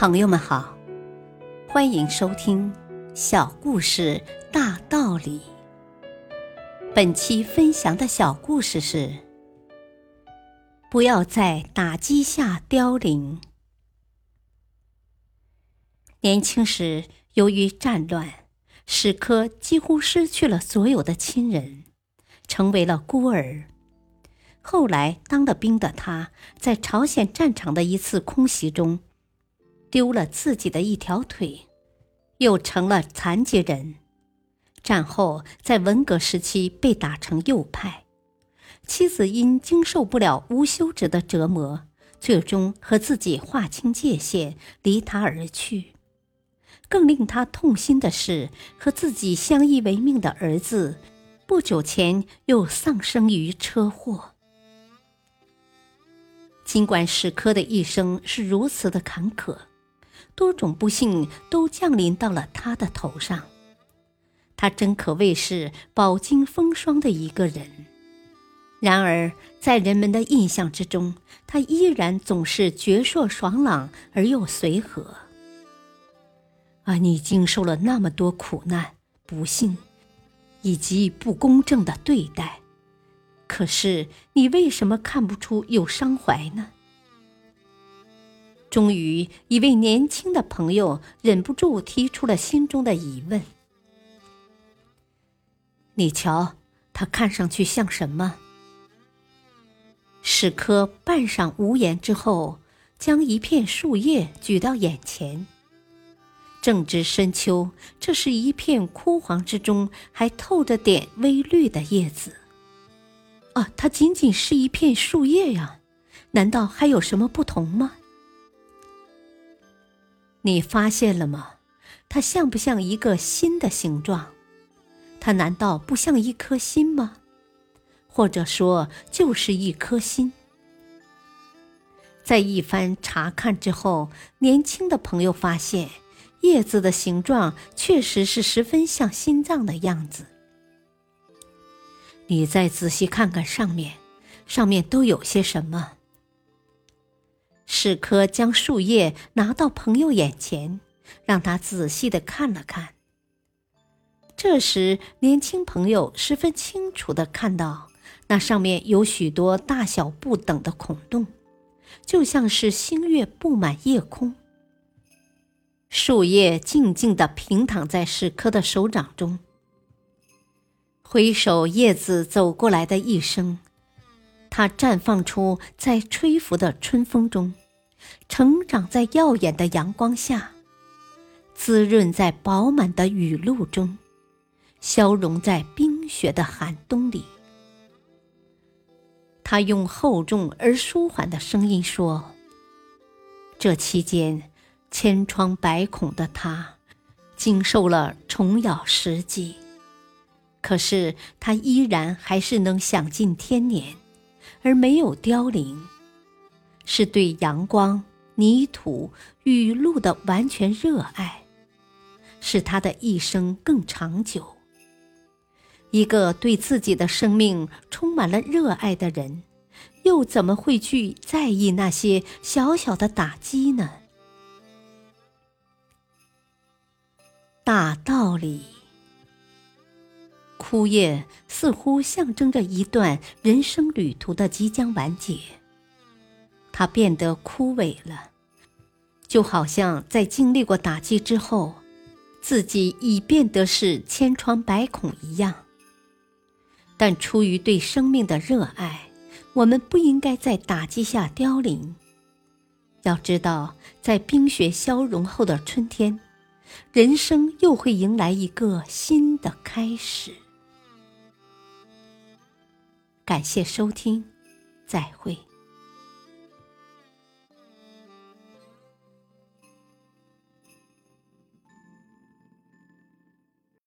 朋友们好，欢迎收听《小故事大道理》。本期分享的小故事是：不要在打击下凋零。年轻时，由于战乱，史科几乎失去了所有的亲人，成为了孤儿。后来当了兵的他，在朝鲜战场的一次空袭中。丢了自己的一条腿，又成了残疾人。战后，在文革时期被打成右派，妻子因经受不了无休止的折磨，最终和自己划清界限，离他而去。更令他痛心的是，和自己相依为命的儿子，不久前又丧生于车祸。尽管史科的一生是如此的坎坷。多种不幸都降临到了他的头上，他真可谓是饱经风霜的一个人。然而，在人们的印象之中，他依然总是矍铄爽朗而又随和。啊，你经受了那么多苦难、不幸，以及不公正的对待，可是你为什么看不出有伤怀呢？终于，一位年轻的朋友忍不住提出了心中的疑问：“你瞧，他看上去像什么？”史科半晌无言之后，将一片树叶举到眼前。正值深秋，这是一片枯黄之中还透着点微绿的叶子。啊，它仅仅是一片树叶呀，难道还有什么不同吗？你发现了吗？它像不像一个心的形状？它难道不像一颗心吗？或者说，就是一颗心？在一番查看之后，年轻的朋友发现，叶子的形状确实是十分像心脏的样子。你再仔细看看上面，上面都有些什么？史科将树叶拿到朋友眼前，让他仔细的看了看。这时，年轻朋友十分清楚的看到，那上面有许多大小不等的孔洞，就像是星月布满夜空。树叶静静的平躺在史科的手掌中，回首叶子走过来的一生。它绽放出在吹拂的春风中，成长在耀眼的阳光下，滋润在饱满的雨露中，消融在冰雪的寒冬里。他用厚重而舒缓的声音说：“这期间，千疮百孔的他，经受了虫咬十击，可是他依然还是能享尽天年。”而没有凋零，是对阳光、泥土、雨露的完全热爱，使他的一生更长久。一个对自己的生命充满了热爱的人，又怎么会去在意那些小小的打击呢？大道理。枯叶似乎象征着一段人生旅途的即将完结，它变得枯萎了，就好像在经历过打击之后，自己已变得是千疮百孔一样。但出于对生命的热爱，我们不应该在打击下凋零。要知道，在冰雪消融后的春天，人生又会迎来一个新的开始。感谢收听，再会。